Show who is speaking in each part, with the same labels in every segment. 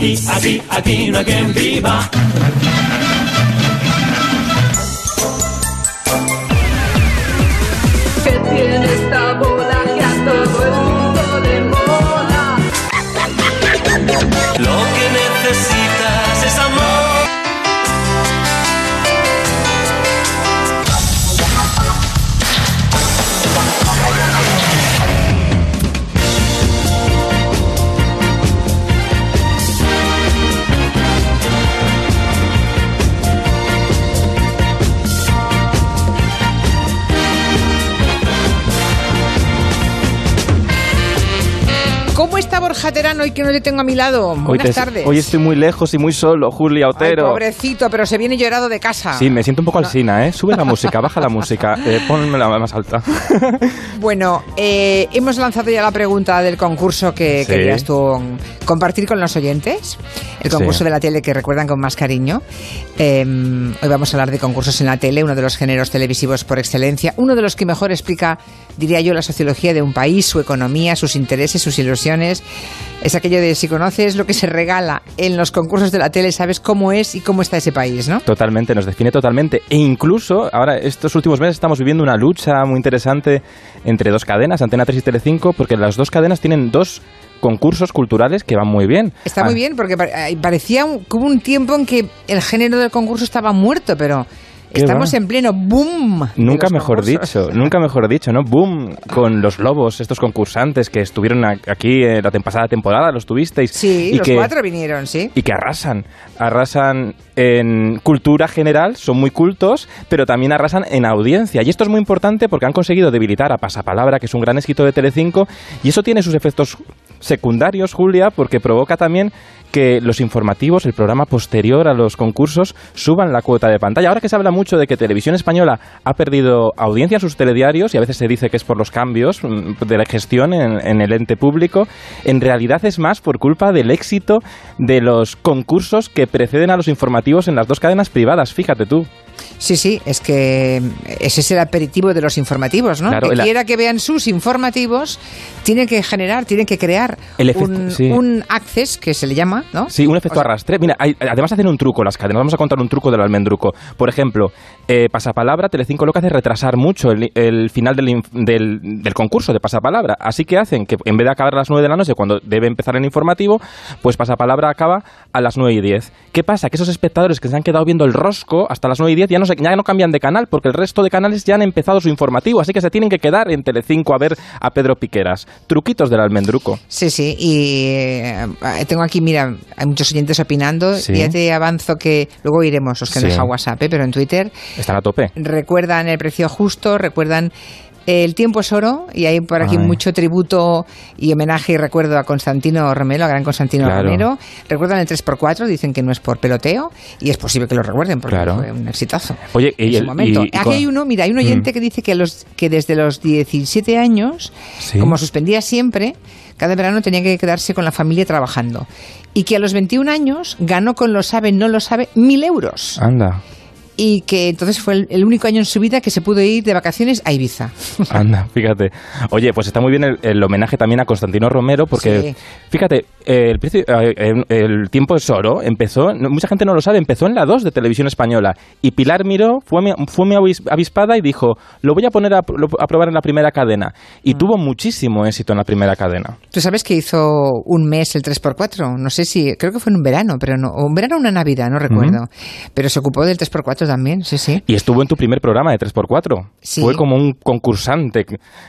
Speaker 1: aquí, aquí, aquí no hay quien viva.
Speaker 2: ¿Cómo está Borja Terán hoy que no te tengo a mi lado?
Speaker 3: Hoy,
Speaker 2: Buenas
Speaker 3: te-
Speaker 2: tardes.
Speaker 3: hoy estoy muy lejos y muy solo, Julia
Speaker 2: Ay,
Speaker 3: Otero.
Speaker 2: pobrecito, pero se viene llorado de casa.
Speaker 3: Sí, me siento un poco alsina, ¿eh? Sube la música, baja la música, eh, ponmela más alta.
Speaker 2: Bueno, eh, hemos lanzado ya la pregunta del concurso que
Speaker 3: Sí.
Speaker 2: querías tú compartir con los oyentes. El concurso
Speaker 3: Sí.
Speaker 2: de la tele que recuerdan con más cariño. Eh, hoy vamos a hablar de concursos en la tele, uno de los géneros televisivos por excelencia, uno de los que mejor explica, diría yo, la sociología de un país, su economía, sus intereses, sus ilusiones. Es aquello de si conoces lo que se regala en los concursos de la tele, sabes cómo es y cómo está ese país, ¿no?
Speaker 3: Totalmente, nos define totalmente. E incluso, ahora, estos últimos meses estamos viviendo una lucha muy interesante entre dos cadenas, Antena 3 y Telecinco, porque las dos cadenas tienen dos concursos culturales que van muy bien.
Speaker 2: Está muy bien porque eh, parecía un- que hubo un tiempo en que el género del concurso estaba muerto, pero
Speaker 3: ¿Qué
Speaker 2: estamos
Speaker 3: va?
Speaker 2: en pleno boom.
Speaker 3: Nunca mejor dicho, nunca mejor dicho, ¿no? Boom con los lobos, estos concursantes que estuvieron aquí en la pasada temporada, los tuvisteis.
Speaker 2: Sí,
Speaker 3: y
Speaker 2: los
Speaker 3: que,
Speaker 2: cuatro vinieron, sí.
Speaker 3: y que arrasan. Arrasan en cultura general, son muy cultos, pero también arrasan en audiencia. Y esto es muy importante porque han conseguido debilitar a Pasapalabra, que es un gran éxito de Telecinco, y eso tiene sus efectos secundarios, Julia, porque provoca también que los informativos, el programa posterior a los concursos, suban la cuota de pantalla. Ahora que se habla mucho de que Televisión Española ha perdido audiencia en sus telediarios, y a veces se dice que es por los cambios mm, de la gestión en, en el ente público, en realidad es más por culpa del éxito de los concursos que preceden a los informativos en las dos cadenas privadas, fíjate tú.
Speaker 2: Sí, sí, es que ese es el aperitivo de los informativos, ¿no?
Speaker 3: Claro,
Speaker 2: que quiera que vean sus informativos, tiene que generar, tiene que crear
Speaker 3: El efecto-
Speaker 2: un,
Speaker 3: sí.
Speaker 2: un access, que se le llama, ¿no?
Speaker 3: Sí, un efecto
Speaker 2: O sea,
Speaker 3: arrastre. Mira, hay- además hacen un truco las cadenas. Vamos a contar un truco del almendruco. Por ejemplo, eh, Pasapalabra, Telecinco lo que hace es retrasar mucho el, el final del, del, del concurso de Pasapalabra. Así que hacen que en vez de acabar a las 9 de la noche, cuando debe empezar el informativo, pues Pasapalabra acaba a las 9 y 10. ¿Qué pasa? Que esos espectadores que se han quedado viendo el rosco hasta las 9 y 10 ya no, se, ya no cambian de canal porque el resto de canales ya han empezado su informativo. Así que se tienen que quedar en Telecinco a ver a Pedro Piqueras. Truquitos del almendruco.
Speaker 2: Sí, sí, y eh, tengo aquí, mira, hay muchos oyentes opinando.
Speaker 3: Sí.
Speaker 2: Ya te avanzo que luego iremos, os que han
Speaker 3: Sí.
Speaker 2: dejado WhatsApp, ¿eh? pero en Twitter
Speaker 3: Están a tope.
Speaker 2: recuerdan el precio justo, recuerdan el tiempo es oro y hay por aquí
Speaker 3: Ay.
Speaker 2: mucho tributo y homenaje y recuerdo a Constantino Romero, a gran Constantino
Speaker 3: Claro.
Speaker 2: Romero. Recuerdan el 3x4, dicen que no es por peloteo y es posible que lo recuerden porque
Speaker 3: Claro.
Speaker 2: fue un exitazo.
Speaker 3: Oye, y
Speaker 2: su momento.
Speaker 3: y- y
Speaker 2: Aquí hay uno, mira, hay un oyente
Speaker 3: Mm.
Speaker 2: que dice que, los, que desde los 17 años,
Speaker 3: Sí.
Speaker 2: como suspendía siempre, cada verano tenía que quedarse con la familia trabajando. Y que a los 21 años ganó con lo sabe, no lo sabe, mil euros
Speaker 3: Anda.
Speaker 2: Y que entonces fue el, el único año en su vida que se pudo ir de vacaciones a Ibiza.
Speaker 3: Anda, fíjate. Oye, pues está muy bien el, el homenaje también a Constantino Romero, porque
Speaker 2: Sí.
Speaker 3: fíjate, el, el tiempo es oro, empezó, mucha gente no lo sabe, empezó en la 2 de Televisión Española. Y Pilar Miró fue fue mi avis- avispada y dijo, lo voy a poner a, lo- a probar en la primera cadena. Y tuvo muchísimo éxito en la primera cadena.
Speaker 2: Tú sabes que hizo un mes el 3x4, no sé si, creo que fue en un verano, pero no, o un verano o una Navidad, no recuerdo. Pero se ocupó del 3x4 también, sí, sí.
Speaker 3: Y estuvo en tu primer programa de 3x4.
Speaker 2: Sí.
Speaker 3: Fue como un concursante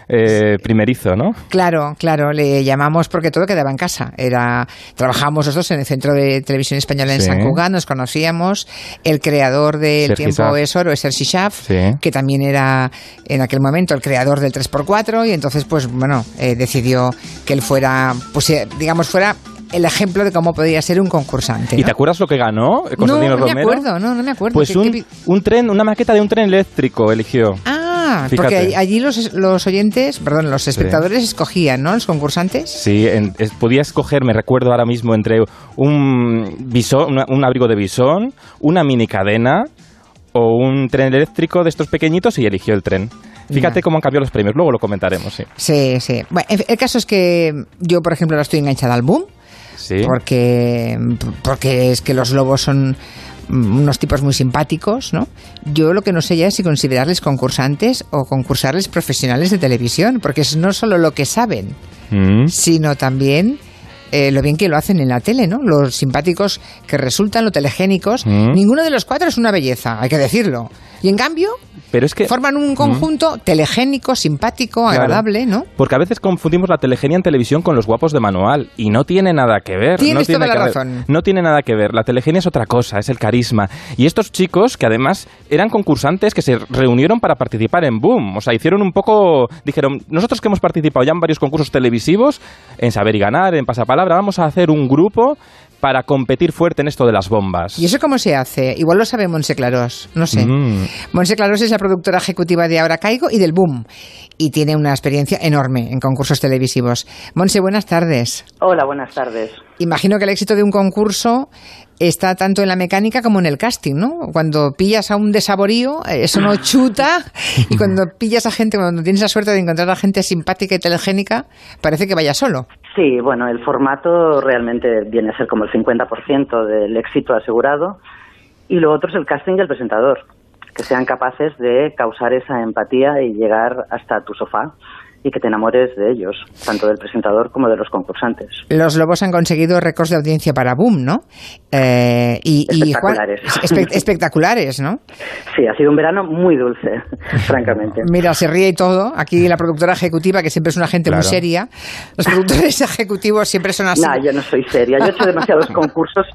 Speaker 3: eh, primerizo, ¿no?
Speaker 2: Claro, claro, le llamamos porque todo quedaba en casa. Era, trabajábamos los dos en el Centro de Televisión Española en
Speaker 3: Sí.
Speaker 2: San Cugat, nos conocíamos. El creador del
Speaker 3: Sergi
Speaker 2: Tiempo es Oro es Sergi Schaaf,
Speaker 3: Sí.
Speaker 2: que también era en aquel momento el creador del 3x4 y entonces, pues bueno, eh, decidió que él fuera, pues eh, digamos, fuera el ejemplo de cómo podía ser un concursante.
Speaker 3: ¿Y te acuerdas lo que ganó
Speaker 2: no, no me acuerdo, no, no me acuerdo.
Speaker 3: Pues
Speaker 2: ¿Qué-
Speaker 3: un,
Speaker 2: qué-
Speaker 3: un tren, una maqueta de un tren eléctrico eligió.
Speaker 2: Ah,
Speaker 3: Fíjate.
Speaker 2: porque all- allí los, los oyentes, perdón, los espectadores escogían, ¿no? Los concursantes.
Speaker 3: Sí, en- es- podía escoger, me recuerdo ahora mismo, entre un, bisón, una- un abrigo de bisón, una mini cadena o un tren eléctrico de estos pequeñitos y eligió el tren. Fíjate cómo han cambiado los premios, luego lo comentaremos, sí.
Speaker 2: Sí, sí. Bueno, el caso es que yo, por ejemplo, ahora estoy enganchada al boom.
Speaker 3: Sí.
Speaker 2: porque, porque es que los lobos son unos tipos muy simpáticos, ¿no? Yo lo que no sé ya es si considerarles concursantes o concursarles profesionales de televisión, porque es no solo lo que saben,
Speaker 3: Mm.
Speaker 2: sino también eh, lo bien que lo hacen en la tele, ¿no? Los simpáticos que resultan, los telegénicos.
Speaker 3: Mm.
Speaker 2: Ninguno de los cuatro es una belleza, hay que decirlo. Y en cambio,
Speaker 3: Pero es que...
Speaker 2: forman un conjunto telegénico, simpático,
Speaker 3: Claro.
Speaker 2: agradable, ¿no?
Speaker 3: Porque a veces confundimos la telegenia en televisión con los guapos de manual y no tiene nada que ver.
Speaker 2: Tienes
Speaker 3: no tiene
Speaker 2: toda la
Speaker 3: ver.
Speaker 2: razón.
Speaker 3: No tiene nada que ver. La telegenia es otra cosa, es el carisma. Y estos chicos que además eran concursantes que se reunieron para participar en Boom, o sea, hicieron un poco, dijeron, nosotros que hemos participado ya en varios concursos televisivos, en Saber y Ganar, en Pasapalabra, vamos a hacer un grupo para competir fuerte en esto de las bombas.
Speaker 2: ¿Y eso cómo se hace? Igual lo sabe Monse Clarós, no sé.
Speaker 3: Mm.
Speaker 2: Monse Clarós es la productora ejecutiva de Ahora Caigo y del Boom. Y tiene una experiencia enorme en concursos televisivos. Monse, buenas tardes.
Speaker 4: Hola, buenas tardes.
Speaker 2: Imagino que el éxito de un concurso está tanto en la mecánica como en el casting, ¿no? Cuando pillas a un desaborío, eso no chuta, y cuando pillas a gente, cuando tienes la suerte de encontrar a gente simpática y telegénica, parece que vaya solo.
Speaker 4: Sí, bueno, el formato realmente viene a ser como el 50% del éxito asegurado. Y lo otro es el casting y el presentador, que sean capaces de causar esa empatía y llegar hasta tu sofá y que te enamores de ellos, tanto del presentador como de los concursantes.
Speaker 2: Los Lobos han conseguido récords de audiencia para Boom, ¿no? Eh, y,
Speaker 4: Espectaculares.
Speaker 2: espe- espectaculares, ¿no?
Speaker 4: Sí, ha sido un verano muy dulce, francamente.
Speaker 2: Mira, se ríe y todo. Aquí la productora ejecutiva, que siempre es una gente muy seria. Los productores ejecutivos siempre son así.
Speaker 4: No, yo no soy seria. Yo he hecho demasiados concursos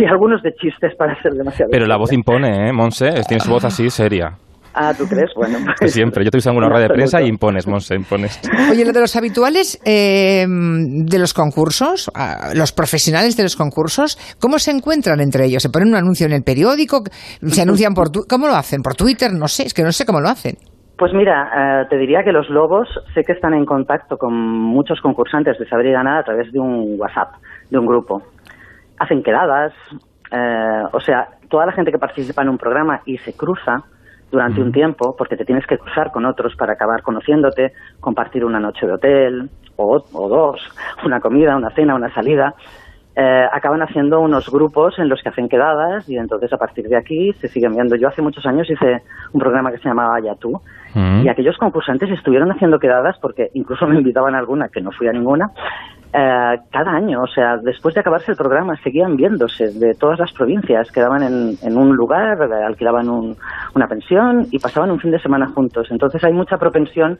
Speaker 4: y algunos de chistes para ser demasiado.
Speaker 3: Pero la voz impone, ¿eh, Monse? Tienes voz así seria.
Speaker 4: Ah, ¿tú crees? Bueno,
Speaker 3: Que
Speaker 4: pues,
Speaker 3: siempre. Yo te en una rueda de prensa y impones, Monse, impones.
Speaker 2: Oye, lo de los habituales eh, de los concursos, ah, los profesionales de los concursos, ¿cómo se encuentran entre ellos? ¿Se ponen un anuncio en el periódico? ¿Se anuncian por... tu- ¿Cómo lo hacen? ¿Por Twitter? No sé, es que no sé cómo lo hacen.
Speaker 4: Pues mira, eh, te diría que los lobos sé que están en contacto con muchos concursantes de Saber y Ganar a través de un WhatsApp, de un grupo. Hacen quedadas, eh, o sea, toda la gente que participa en un programa y se cruza durante un tiempo, porque te tienes que cruzar con otros para acabar conociéndote, compartir una noche de hotel, o, o dos, una comida, una cena, una salida, eh, acaban haciendo unos grupos en los que hacen quedadas y entonces a partir de aquí se siguen viendo. Yo hace muchos años hice un programa que se llamaba Ya tú
Speaker 3: Mm.
Speaker 4: y aquellos concursantes estuvieron haciendo quedadas porque incluso me invitaban a alguna que no fui a ninguna eh, cada año, o sea, después de acabarse el programa seguían viéndose de todas las provincias, quedaban en, en un lugar, eh, alquilaban un- una pensión y pasaban un fin de semana juntos. Entonces hay mucha propensión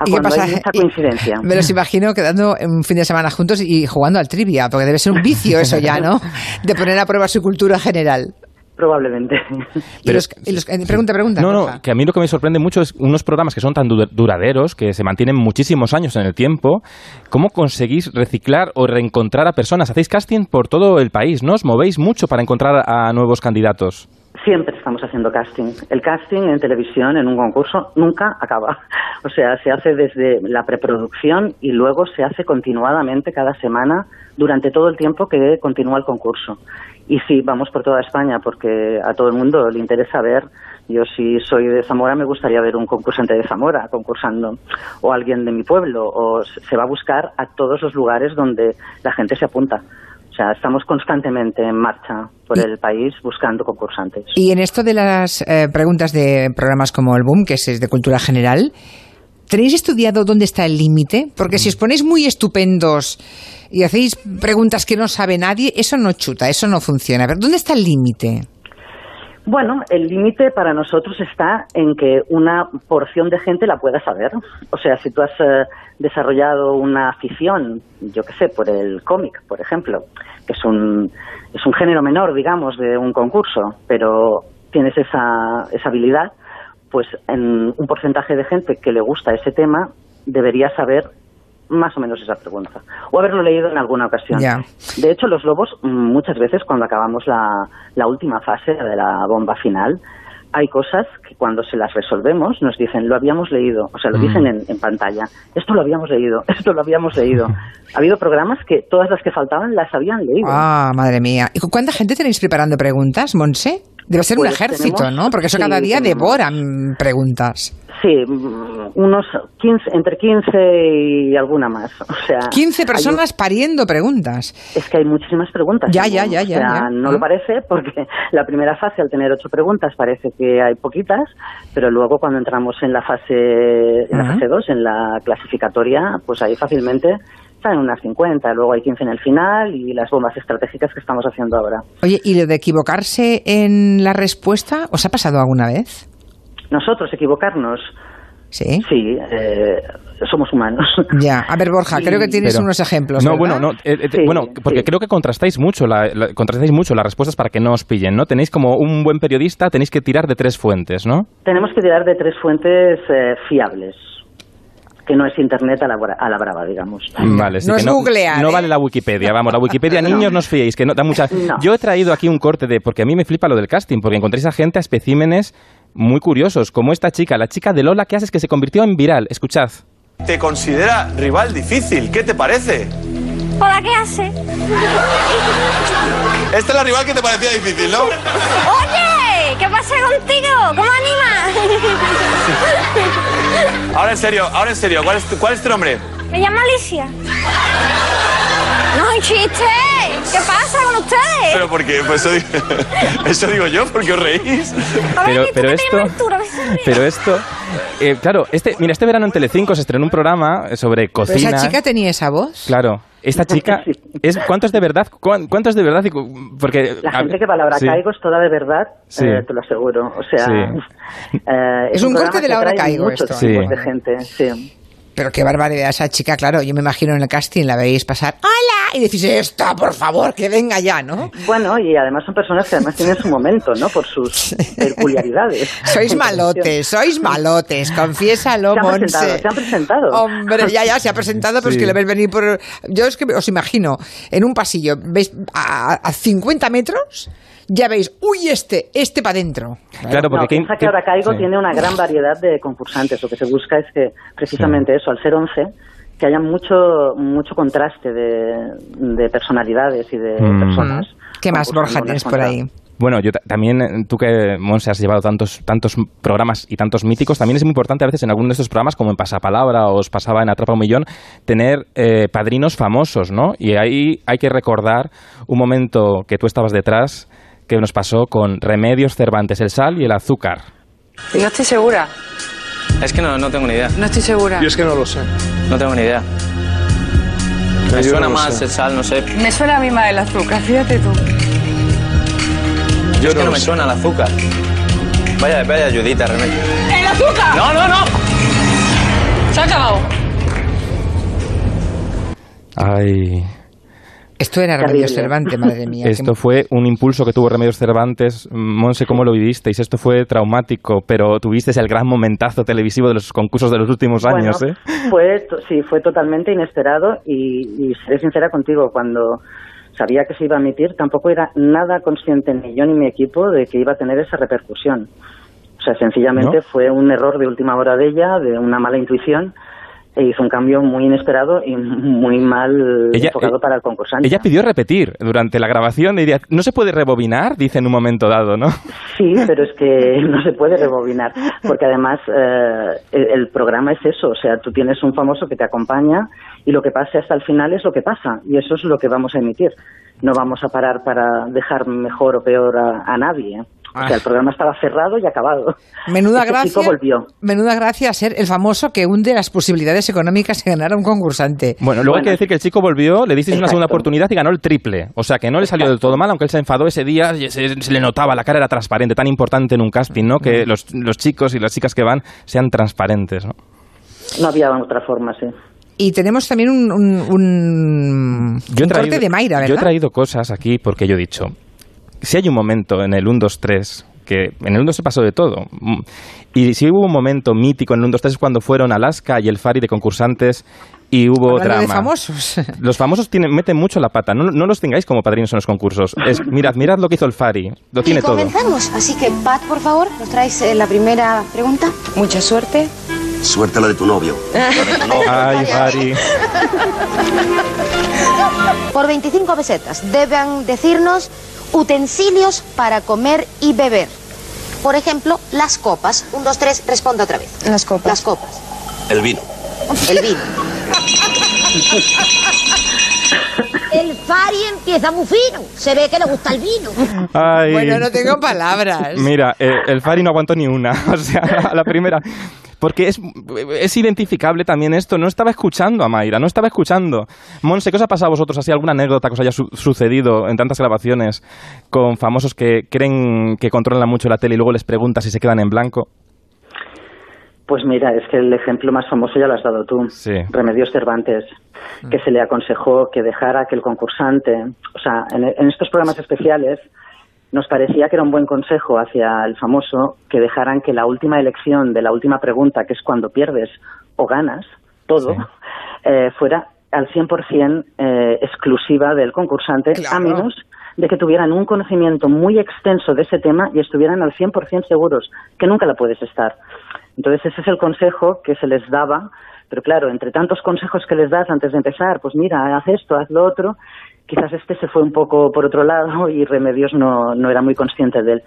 Speaker 4: a
Speaker 2: ¿Y qué
Speaker 4: cuando
Speaker 2: pasa?
Speaker 4: hay mucha
Speaker 2: Y-
Speaker 4: coincidencia.
Speaker 2: Me los imagino quedando un fin de semana juntos y jugando al trivia, porque debe ser un vicio eso ya, ¿no? De poner a prueba su cultura general.
Speaker 4: Probablemente.
Speaker 3: Pero-
Speaker 2: los- los- eh, pregunta, pregunta.
Speaker 3: No,
Speaker 2: porfa.
Speaker 3: no, que a mí lo que me sorprende mucho es unos programas que son tan du- duraderos, que se mantienen muchísimos años en el tiempo. ¿Cómo conseguís reciclar o reencontrar a personas? Hacéis casting por todo el país, ¿no? Os movéis mucho para encontrar a nuevos candidatos.
Speaker 4: Siempre estamos haciendo casting. El casting en televisión, en un concurso, nunca acaba. O sea, se hace desde la preproducción y luego se hace continuadamente cada semana durante todo el tiempo que continúa el concurso. Y sí, vamos por toda España porque a todo el mundo le interesa ver. Yo si soy de Zamora me gustaría ver un concursante de Zamora concursando o alguien de mi pueblo o se va a buscar a todos los lugares donde la gente se apunta. O sea, estamos constantemente en marcha por el país buscando concursantes.
Speaker 2: Y en esto de las eh, preguntas de programas como el Boom, que es de cultura general, ¿tenéis estudiado dónde está el límite? Porque si os ponéis muy estupendos y hacéis preguntas que no sabe nadie, eso no chuta, eso no funciona. Ver, ¿dónde está el límite?
Speaker 4: Bueno, el límite para nosotros está en que una porción de gente la pueda saber. O sea, si tú has eh, desarrollado una afición, yo qué sé, por el cómic, por ejemplo, que es un, es un género menor, digamos, de un concurso, pero tienes esa, esa habilidad, pues en un porcentaje de gente que le gusta ese tema debería saber más o menos esa pregunta. O haberlo leído en alguna ocasión. De hecho, los lobos, mm, muchas veces cuando acabamos la, la última fase de la bomba final, hay cosas que cuando se las resolvemos nos dicen, lo habíamos leído, o sea, lo
Speaker 3: Mm.
Speaker 4: dicen en, en pantalla, esto lo habíamos leído, esto lo habíamos leído. Ha habido programas que todas las que faltaban las habían leído.
Speaker 2: Ah, madre mía. ¿Y cu- cuánta gente tenéis preparando preguntas, Monse? Debe ser un
Speaker 4: Pues
Speaker 2: ejército,
Speaker 4: tenemos-
Speaker 2: ¿no? Porque eso
Speaker 4: sí,
Speaker 2: cada día devoran preguntas.
Speaker 4: Sí, mm, unos 15, entre 15 y alguna más. O sea,
Speaker 2: 15
Speaker 4: hay un-
Speaker 2: personas pariendo preguntas.
Speaker 4: Es que hay muchísimas preguntas.
Speaker 2: Ya,
Speaker 4: ¿no?
Speaker 2: ya, ya,
Speaker 4: O sea,
Speaker 2: ya.
Speaker 4: no
Speaker 2: Ah.
Speaker 4: lo parece porque la primera fase, al tener ocho preguntas, parece que hay poquitas, pero luego cuando entramos en la fase en la fase 2, en la clasificatoria, pues ahí fácilmente salen unas 50, luego hay 15 en el final y las bombas estratégicas que estamos haciendo ahora.
Speaker 2: Oye, ¿y lo de equivocarse en la respuesta os ha pasado alguna vez?
Speaker 4: Nosotros equivocarnos,
Speaker 2: Sí.
Speaker 4: sí, eh, somos humanos.
Speaker 2: Ya. A ver, Borja,
Speaker 4: Sí,
Speaker 2: creo que tienes
Speaker 3: Pero-
Speaker 2: unos ejemplos.
Speaker 3: No,
Speaker 2: ¿verdad?
Speaker 3: bueno, no, eh, eh,
Speaker 4: Sí,
Speaker 3: bueno, porque
Speaker 4: sí.
Speaker 3: creo que contrastáis mucho, la, la- contrastáis mucho las respuestas para que no os pillen, ¿no? Tenéis como un buen periodista, tenéis que tirar de tres fuentes, ¿no?
Speaker 4: Tenemos que tirar de tres fuentes eh, fiables, que no es Internet a la, bra- a la brava, digamos.
Speaker 3: Vale, sí
Speaker 2: No
Speaker 3: que
Speaker 2: es
Speaker 3: no,
Speaker 2: googlear,
Speaker 3: no
Speaker 2: ¿eh?
Speaker 3: vale la Wikipedia, vamos, la Wikipedia,
Speaker 4: No.
Speaker 3: niños, no os fiéis, que no da mucha...
Speaker 4: No.
Speaker 3: Yo he traído aquí un corte de... Porque a mí me flipa lo del casting, porque encontréis a gente, a especímenes muy curiosos, como esta chica, la chica de Lola que haces que se convirtió en viral. Escuchad.
Speaker 5: Te considera rival difícil. ¿Qué te parece?
Speaker 6: ¿Por la clase?
Speaker 5: Esta es la rival que te parecía difícil, ¿no?
Speaker 6: Oye, ¿qué pasa contigo? ¿Cómo animas?
Speaker 5: Ahora en serio, ahora en serio, ¿cuál es tu, cuál es tu nombre?
Speaker 6: Me llamo Alicia. No hay chiste. ¿Qué pasa con ustedes?
Speaker 5: Pero porque, pues eso, digo- eso digo yo, porque os reís.
Speaker 3: Pero,
Speaker 6: ¿y tú
Speaker 3: pero
Speaker 6: qué
Speaker 3: esto... Pero esto... eh, claro, este, mira, este verano en Telecinco se estrenó un programa sobre
Speaker 2: Pero
Speaker 3: cocina.
Speaker 2: esa chica tenía esa voz.
Speaker 3: Claro, esta chica
Speaker 4: Sí.
Speaker 3: es cuánto es de verdad, ¿Cuán- cuánto es de verdad porque
Speaker 4: La gente que palabra
Speaker 3: sí.
Speaker 4: caigo es toda de verdad,
Speaker 3: Sí.
Speaker 4: eh, te lo aseguro. O sea,
Speaker 3: Sí.
Speaker 4: eh,
Speaker 2: Es un corte
Speaker 4: programa
Speaker 2: de la hora caigo
Speaker 4: muchos
Speaker 2: esto.
Speaker 3: Sí.
Speaker 4: de gente, sí.
Speaker 2: Pero qué barbaridad esa chica, claro. Yo me imagino en el casting la veis pasar. ¡Hola! Y decís, esta, por favor, que venga ya, ¿no?
Speaker 4: Bueno, y además son personas que además tienen su momento, ¿no? Por sus peculiaridades.
Speaker 2: Sois malotes, sois malotes, confiésalo,
Speaker 4: Se han
Speaker 2: Monse.
Speaker 4: presentado, se han presentado.
Speaker 2: Hombre, ya, ya, se ha presentado, pero es que lo ves venir por... Yo es que os imagino, en un pasillo, veis a, a 50 metros, ya veis, uy, este, este para adentro.
Speaker 3: Claro, porque
Speaker 4: no, que ahora Caigo
Speaker 3: sí.
Speaker 4: tiene una gran variedad de concursantes. Lo que se busca es que, precisamente eso, al ser 11, que haya mucho mucho contraste de, de personalidades y de
Speaker 3: Mm.
Speaker 4: personas.
Speaker 2: ¿Qué más, Borja, tienes por ahí?
Speaker 3: Bueno, yo ta- también, eh, tú que, Monse, has llevado tantos, tantos programas y tantos míticos, también es muy importante a veces en alguno de estos programas, como en Pasapalabra o os pasaba en Atrapa un Millón, tener eh, padrinos famosos, ¿no? Y ahí hay que recordar un momento que tú estabas detrás, que nos pasó con Remedios Cervantes, el sal y el azúcar.
Speaker 7: No estoy segura.
Speaker 8: Es que no, no tengo ni idea.
Speaker 7: No estoy segura.
Speaker 5: es que no lo sé.
Speaker 8: No tengo ni idea. Me
Speaker 5: yo
Speaker 8: suena
Speaker 5: no
Speaker 8: más
Speaker 5: sé.
Speaker 8: el sal, no sé.
Speaker 7: Me suena a mí más el azúcar, fíjate tú.
Speaker 5: Yo
Speaker 8: Es que no me suena el azúcar. Vaya, vaya ayudita, remedio.
Speaker 7: ¡El azúcar!
Speaker 8: No, no, no.
Speaker 7: Se ha acabado.
Speaker 3: Ay,
Speaker 2: Esto era
Speaker 4: Terrible.
Speaker 2: Remedios Cervantes, madre mía.
Speaker 3: esto fue un impulso que tuvo Remedios Cervantes. Monse, ¿cómo lo vivisteis? Esto fue traumático, pero tuvisteis el gran momentazo televisivo de los concursos de los últimos años,
Speaker 4: Bueno,
Speaker 3: ¿eh?
Speaker 4: Fue, to- sí, fue totalmente inesperado y, y seré sincera contigo, cuando sabía que se iba a emitir, tampoco era nada consciente ni yo ni mi equipo de que iba a tener esa repercusión. O sea, sencillamente
Speaker 3: ¿No?
Speaker 4: fue un error de última hora de ella, de una mala intuición, hizo un cambio muy inesperado y muy mal
Speaker 3: Ella-
Speaker 4: enfocado
Speaker 3: eh,
Speaker 4: para el concursante.
Speaker 3: Ella pidió repetir durante la grabación. Diría, no se puede rebobinar, dice en un momento dado, ¿no?
Speaker 4: Sí, pero es que no se puede rebobinar, porque además eh, el, el programa es eso, o sea, tú tienes un famoso que te acompaña y lo que pase hasta el final es lo que pasa y eso es lo que vamos a emitir. No vamos a parar para dejar mejor o peor a, a nadie. O sea, el programa estaba cerrado y acabado.
Speaker 2: Menuda
Speaker 4: Este
Speaker 2: gracia,
Speaker 4: chico volvió.
Speaker 2: menuda gracia ser el famoso que hunde las posibilidades económicas de ganar a un concursante.
Speaker 3: Bueno, luego hay que decir que el chico volvió, le disteis una segunda oportunidad y ganó el triple. O sea, que no le salió del todo mal, aunque él se enfadó ese día, y se, se le notaba, la cara era transparente, tan importante en un casting, ¿no?
Speaker 4: Mm.
Speaker 3: Que los, los chicos y las chicas que van sean transparentes, ¿no?
Speaker 4: No había otra forma, sí.
Speaker 2: Y tenemos también un, un, un- un corte de Mayra, ¿verdad?
Speaker 3: Yo he traído cosas aquí porque yo he dicho, si hay un momento en el 1, 2, 3, que en el 1, 2 se pasó de todo, mm, y si hubo un momento mítico en el 1, 2, 3 es cuando fueron Alaska y el Fari de concursantes y hubo
Speaker 2: Hablando de
Speaker 3: drama.
Speaker 2: famosos.
Speaker 3: Los famosos tienen, meten mucho la pata, no, no los tengáis como padrinos en los concursos. Es, mirad, mirad lo que hizo el Fari, lo tiene
Speaker 9: y
Speaker 3: todo.
Speaker 9: comenzamos. Así que, Pat, por favor, nos traes eh, la primera pregunta.
Speaker 7: Mucha suerte.
Speaker 10: Suerte la de tu novio.
Speaker 3: Ay, Fari.
Speaker 9: Por 25 pesetas, deben decirnos Utensilios para comer y beber. Por ejemplo, las copas. Un, dos, tres, responda otra vez.
Speaker 7: Las copas.
Speaker 9: Las copas.
Speaker 10: El vino.
Speaker 9: El vino.
Speaker 11: El Fari empieza muy fino. Se ve que le gusta el vino.
Speaker 3: Ay.
Speaker 2: Bueno, no tengo palabras.
Speaker 3: Mira, eh, el Fari no aguantó ni una, o sea, a la primera. Porque es, es identificable también esto. No estaba escuchando a Mayra, no estaba escuchando. Monse, ¿qué os ha pasado a vosotros? ¿Así alguna anécdota que os haya su- sucedido en tantas grabaciones con famosos que creen que controlan mucho la tele y luego les preguntas si se quedan en blanco?
Speaker 4: Pues mira, es que el ejemplo más famoso ya lo has dado tú.
Speaker 3: Sí.
Speaker 4: Remedios Cervantes, que se le aconsejó que dejara que el concursante, o sea, en, en estos programas especiales nos parecía que era un buen consejo hacia el famoso que dejaran que la última elección de la última pregunta, que es cuando pierdes o ganas todo, eh, fuera al 100% eh, exclusiva del concursante, a menos de que tuvieran un conocimiento muy extenso de ese tema y estuvieran al 100% seguros, que nunca la puedes estar. Entonces ese es el consejo que se les daba, pero claro, entre tantos consejos que les das antes de empezar, pues mira, haz esto, haz lo otro, quizás este se fue un poco por otro lado y Remedios no, no era muy consciente de él.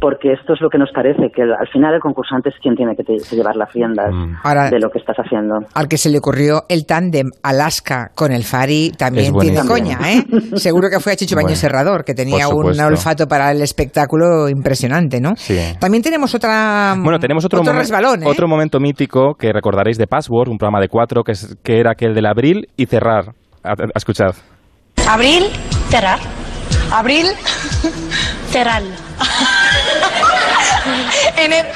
Speaker 4: Porque esto es lo que nos parece, que al final el concursante es quien tiene que, te- que llevar las riendas
Speaker 2: Ahora-
Speaker 4: de lo que estás haciendo.
Speaker 2: Al que se le ocurrió el tándem Alaska con el Fari también tiene coña, ¿eh? Seguro que fue a Chicho
Speaker 3: Bueno,
Speaker 2: Serrador, que tenía un olfato para el espectáculo impresionante, ¿no?
Speaker 3: Sí.
Speaker 2: También tenemos otra
Speaker 3: Bueno, tenemos otro, momen-
Speaker 2: resbalón, ¿eh?
Speaker 3: otro momento mítico que recordaréis de Password, un programa de cuatro, que, es, que era aquel del abril y cerrar. A, a- escuchad.
Speaker 12: Abril, cerrar. Abril, cerrar. en el...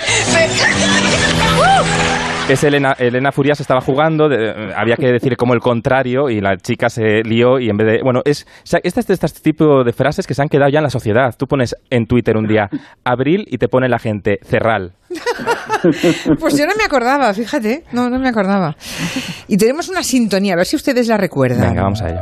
Speaker 3: Es Elena, Elena Furias estaba jugando, de- había que decir como el contrario y la chica se lió y en vez de... Bueno, es, este es de este tipo de frases que se han quedado ya en la sociedad. Tú pones en Twitter un día abril y te pone la gente cerral.
Speaker 2: Pues yo no me acordaba, fíjate, no, no me acordaba. Y tenemos una sintonía, a ver si ustedes la recuerdan.
Speaker 3: Venga, vamos a ello.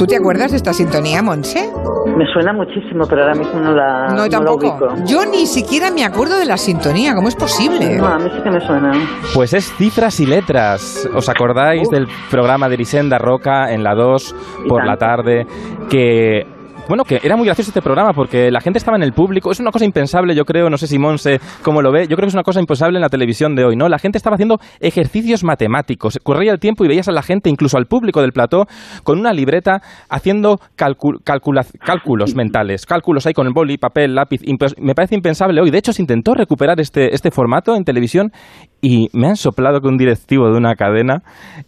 Speaker 2: ¿Tú te acuerdas de esta sintonía, Monse?
Speaker 4: Me suena muchísimo, pero ahora mismo no la,
Speaker 2: No,
Speaker 4: no la
Speaker 2: tampoco.
Speaker 4: ubico.
Speaker 2: Yo ni siquiera me acuerdo de la sintonía, ¿cómo es posible?
Speaker 4: No, a mí sí que me suena.
Speaker 3: Pues es cifras y letras. ¿Os acordáis del programa de Erisenda Roca en la 2 por la tarde? Que. Bueno, que era muy gracioso este programa porque la gente estaba en el público. Es una cosa impensable, yo creo. No sé si Monse cómo lo ve. Yo creo que es una cosa impensable en la televisión de hoy, ¿no? La gente estaba haciendo ejercicios matemáticos. Corría el tiempo y veías a la gente, incluso al público del plató, con una libreta haciendo cálculos mentales. Cálculos ahí con el boli, papel, lápiz. Me parece impensable hoy. De hecho, se intentó recuperar este, este formato en televisión y me han soplado que un directivo de una cadena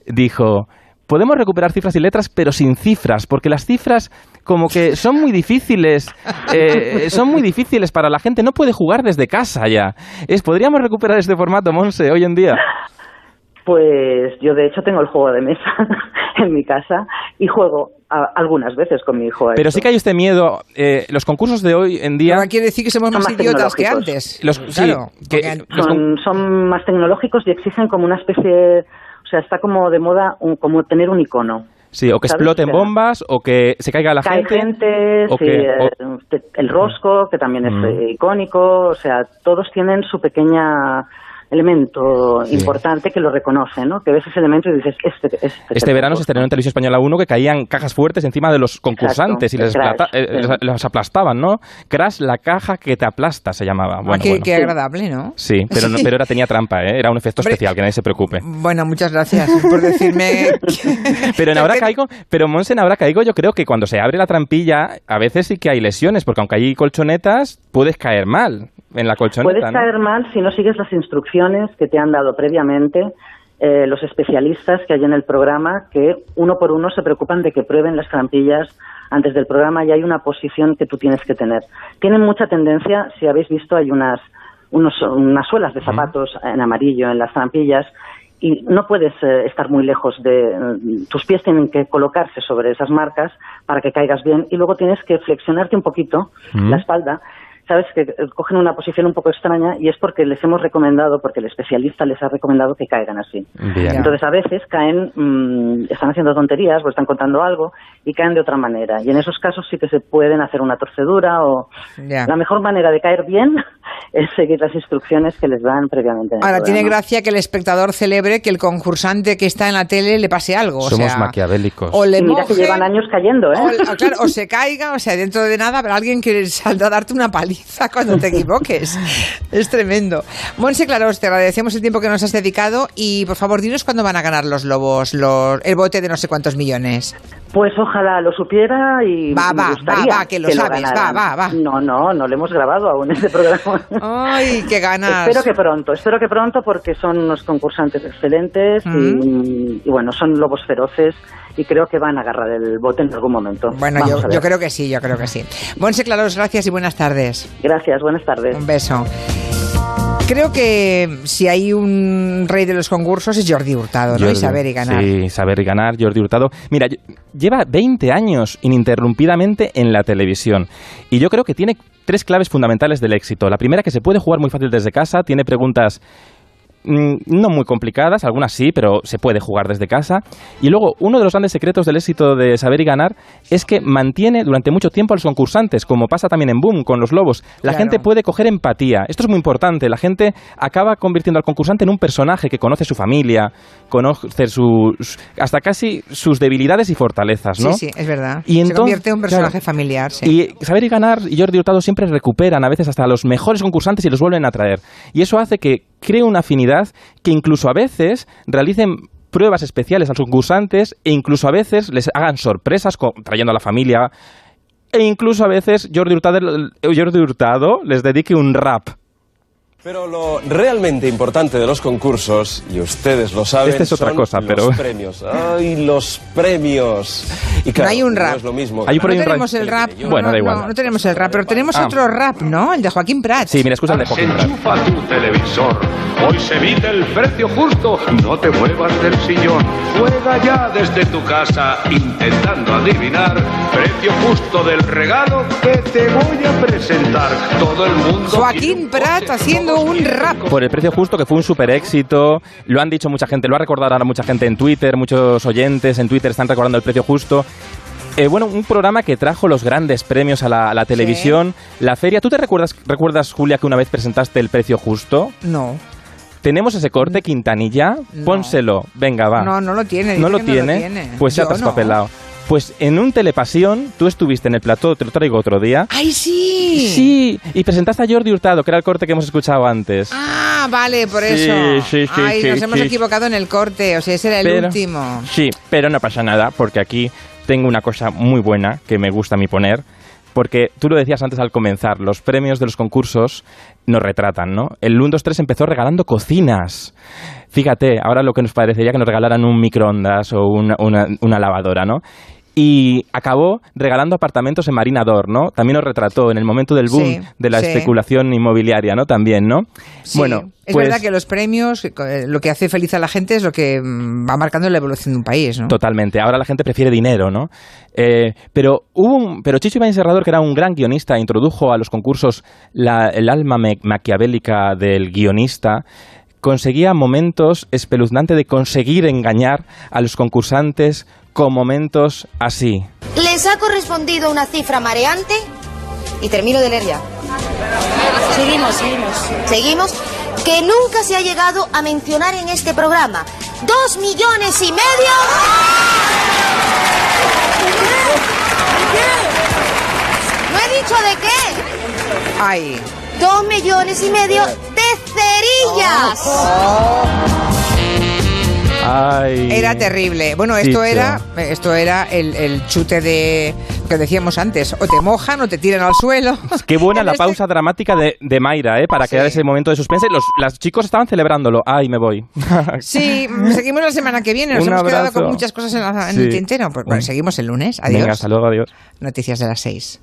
Speaker 3: dijo... Podemos recuperar cifras y letras, pero sin cifras, porque las cifras como que son muy difíciles, eh, son muy difíciles para la gente, no puede jugar desde casa ya. Es, ¿Podríamos recuperar este formato, Monse, hoy en día?
Speaker 4: Pues yo de hecho tengo el juego de mesa en mi casa y juego a- algunas veces con mi hijo. a
Speaker 3: Pero
Speaker 4: esto.
Speaker 3: sí que hay este miedo, eh, los concursos de hoy en día...
Speaker 2: Ahora quiere decir que somos más
Speaker 4: más
Speaker 2: idiotas que antes.
Speaker 3: Los, sí,
Speaker 2: Claro,
Speaker 3: que- los
Speaker 4: son, son más tecnológicos y exigen como una especie, sea, está como de moda un- como tener un icono.
Speaker 3: sí, o que
Speaker 4: ¿sabes?
Speaker 3: exploten bombas, o que se caiga la
Speaker 4: Cae
Speaker 3: gente...
Speaker 4: gente,
Speaker 3: o
Speaker 4: sí,
Speaker 3: que-
Speaker 4: eh,
Speaker 3: o-
Speaker 4: el rosco, que también es
Speaker 3: Mm.
Speaker 4: eh, icónico, o sea, todos tienen su pequeña elemento
Speaker 3: Sí.
Speaker 4: importante que lo reconoce, ¿no? Que ves ese elemento y dices, este, este,
Speaker 3: Este verano se estrenó en Televisión Española 1 que caían cajas fuertes encima de los concursantes y les,
Speaker 4: Crash,
Speaker 3: eh,
Speaker 4: sí.
Speaker 3: los aplastaban, ¿no? Crash, la caja que te aplasta, se llamaba.
Speaker 2: Ah,
Speaker 3: Bueno,
Speaker 2: qué,
Speaker 3: bueno.
Speaker 2: qué agradable, ¿no?
Speaker 3: Sí, pero, no- pero era, tenía trampa, ¿eh? Era un efecto especial, que nadie se preocupe.
Speaker 2: Bueno, muchas gracias por decirme. que-
Speaker 3: Pero en Ahora Caigo, pero Monse, en Ahora Caigo yo creo que cuando se abre la trampilla, a veces sí que hay lesiones, porque aunque hay colchonetas, puedes caer mal en la colchoneta,
Speaker 4: Puedes
Speaker 3: ¿no?
Speaker 4: caer mal si no sigues las instrucciones que te han dado previamente eh, los especialistas que hay en el programa, que uno por uno se preocupan de que prueben las trampillas antes del programa y hay una posición que tú tienes que tener. Tienen mucha tendencia, si habéis visto, hay unas, unos, unas suelas de zapatos en amarillo en las trampillas y no puedes eh, estar muy lejos de... eh, tus pies tienen que colocarse sobre esas marcas para que caigas bien y luego tienes que flexionarte un poquito
Speaker 3: Mm.
Speaker 4: la espalda sabes que eh, cogen una posición un poco extraña y es porque les hemos recomendado, porque el especialista les ha recomendado que caigan así.
Speaker 3: Bien.
Speaker 4: Entonces a veces caen, mm, están haciendo tonterías o están contando algo y caen de otra manera. Y en esos casos sí que se pueden hacer una torcedura o la mejor manera de caer bien es seguir las instrucciones que les dan previamente.
Speaker 2: Ahora, tiene gracia que el espectador celebre que el concursante que está en la tele le pase algo. o
Speaker 3: Somos
Speaker 2: sea,
Speaker 3: maquiavélicos.
Speaker 2: O le
Speaker 4: mira que
Speaker 2: moje,
Speaker 4: llevan años cayendo, ¿eh?
Speaker 2: O, o claro, o se caiga, o sea, dentro de nada habrá alguien que salga a darte una paliza cuando te equivoques. es tremendo. Monse Claros, te agradecemos el tiempo que nos has dedicado y por favor, dinos cuándo van a ganar los lobos los, el bote de no sé cuántos millones.
Speaker 4: Pues ojalá lo supiera y
Speaker 2: Va,
Speaker 4: me
Speaker 2: va,
Speaker 4: gustaría
Speaker 2: va, va, que lo sabes,
Speaker 4: ganaran.
Speaker 2: va, va, va.
Speaker 4: No, no, no lo hemos grabado aún este programa.
Speaker 2: Ay, qué ganas.
Speaker 4: Espero que pronto, espero que pronto porque son unos concursantes excelentes y, y bueno, son lobos feroces y creo que van a agarrar el bote en algún momento.
Speaker 2: Bueno, yo, yo creo que sí, yo creo que sí. Monse Claros, gracias y buenas tardes.
Speaker 4: Gracias, buenas tardes.
Speaker 2: Un beso. Creo que si hay un rey de los concursos es Jordi Hurtado, ¿no? Y saber y ganar.
Speaker 3: Sí, saber y ganar, Jordi Hurtado. Mira, lle- lleva 20 años ininterrumpidamente en la televisión y yo creo que tiene tres claves fundamentales del éxito. La primera, que se puede jugar muy fácil desde casa, tiene preguntas no muy complicadas, algunas sí, pero se puede jugar desde casa. Y luego, uno de los grandes secretos del éxito de Saber y Ganar es que mantiene durante mucho tiempo a los concursantes, como pasa también en Boom con los lobos. La
Speaker 2: Claro.
Speaker 3: gente puede coger empatía. Esto es muy importante. La gente acaba convirtiendo al concursante en un personaje que conoce su familia, conoce sus, hasta casi sus debilidades y fortalezas, ¿no?
Speaker 2: Sí, sí, es verdad.
Speaker 3: Y
Speaker 2: Se
Speaker 3: entonces-
Speaker 2: convierte en un personaje
Speaker 3: claro.
Speaker 2: familiar, sí.
Speaker 3: Y Saber y Ganar y Jordi Hurtado siempre recuperan a veces hasta a los mejores concursantes y los vuelven a traer. Y eso hace que cree una afinidad que incluso a veces realicen pruebas especiales a los concursantes e incluso a veces les hagan sorpresas trayendo a la familia e incluso a veces Jordi Hurtado, Jordi Hurtado les dedique un rap.
Speaker 13: Pero lo realmente importante de los concursos, y ustedes lo saben,
Speaker 3: es otra
Speaker 13: son
Speaker 3: cosa,
Speaker 13: los premios. ¡Ay, los premios! Y claro,
Speaker 2: no hay un rap.
Speaker 13: No es lo mismo.
Speaker 3: Hay
Speaker 2: no
Speaker 3: un rap.
Speaker 2: tenemos el rap.
Speaker 3: Bueno,
Speaker 2: no,
Speaker 3: da igual.
Speaker 2: No, no tenemos el rap, pero tenemos
Speaker 3: Ah.
Speaker 2: otro rap, ¿no? El de Joaquín Prat.
Speaker 3: Sí, mira, escucha el de Joaquín Prat.
Speaker 14: Enchufa tu televisor. Hoy se evita el precio justo. No te muevas del sillón. Juega ya desde tu casa intentando adivinar precio justo del regalo que te voy a presentar. Todo el mundo.
Speaker 2: Joaquín Prat haciendo un rap.
Speaker 3: Por el precio justo, que fue un super éxito. Lo han dicho mucha gente, lo ha recordado ahora mucha gente en Twitter, muchos oyentes en Twitter están recordando el precio justo. Eh, bueno, un programa que trajo los grandes premios a la, a la televisión, la feria. ¿Tú te recuerdas, recuerdas, Julia, que una vez presentaste el precio justo?
Speaker 2: No.
Speaker 3: ¿Tenemos ese corte, Quintanilla?
Speaker 2: No.
Speaker 3: Pónselo. Venga, va.
Speaker 2: No, no lo tiene.
Speaker 3: ¿No lo tiene?
Speaker 2: No lo tiene.
Speaker 3: Pues se ha
Speaker 2: Yo no.
Speaker 3: Pues en un Telepasión, tú estuviste en el plató, te lo traigo otro día.
Speaker 2: ¡Ay, sí!
Speaker 3: Sí, y presentaste a Jordi Hurtado, que era el corte que hemos escuchado antes.
Speaker 2: Ah, vale, por
Speaker 3: Sí,
Speaker 2: eso.
Speaker 3: sí, sí,
Speaker 2: Ay,
Speaker 3: sí,
Speaker 2: nos hemos
Speaker 3: sí.
Speaker 2: equivocado en el corte. O sea, ese era el
Speaker 3: Pero-
Speaker 2: último.
Speaker 3: Sí, pero no pasa nada, porque aquí tengo una cosa muy buena que me gusta a mí poner. Porque tú lo decías antes al comenzar, los premios de los concursos nos retratan, ¿no? El 1, 2, 3 empezó regalando cocinas. Fíjate, ahora lo que nos parecería que nos regalaran un microondas o una, una- una lavadora, ¿no? Y acabó regalando apartamentos en Marinador, ¿no? También nos retrató en el momento del boom
Speaker 2: Sí,
Speaker 3: de la
Speaker 2: sí.
Speaker 3: especulación inmobiliaria, ¿no? También, ¿no?
Speaker 2: Sí,
Speaker 3: bueno,
Speaker 2: es
Speaker 3: pues-
Speaker 2: verdad que los premios, eh, lo que hace feliz a la gente es lo que mm, va marcando la evolución de un país, ¿no?
Speaker 3: Totalmente. Ahora la gente prefiere dinero, ¿no? Eh, pero hubo un, pero Chicho Serrador, que era un gran guionista, introdujo a los concursos la- el alma me- maquiavélica del guionista. Conseguía momentos espeluznantes de conseguir engañar a los concursantes con momentos así.
Speaker 9: ¿Les ha correspondido una cifra mareante? Y termino de leer ya. Seguimos, seguimos. Seguimos. Que nunca se ha llegado a mencionar en este programa. ¡Dos millones y medio! ¿No he dicho de qué?
Speaker 2: Ay.
Speaker 9: Dos millones y medio de cerillas.
Speaker 3: Ay.
Speaker 2: Era terrible. Bueno, esto era, esto era el, el chute de que decíamos antes. O te mojan o te tiran al suelo.
Speaker 3: Qué buena la
Speaker 2: este-
Speaker 3: pausa dramática de, de Mayra, ¿eh? Para crear ese momento de suspense. Los, los chicos estaban celebrándolo. Ay, me voy.
Speaker 2: Sí, seguimos la semana que viene. Nos
Speaker 3: Un
Speaker 2: hemos quedado con muchas cosas en, la- en
Speaker 3: Sí.
Speaker 2: el tintero. Pues, bueno, seguimos el lunes. Adiós.
Speaker 3: Venga, hasta luego, adiós.
Speaker 2: Noticias de las seis.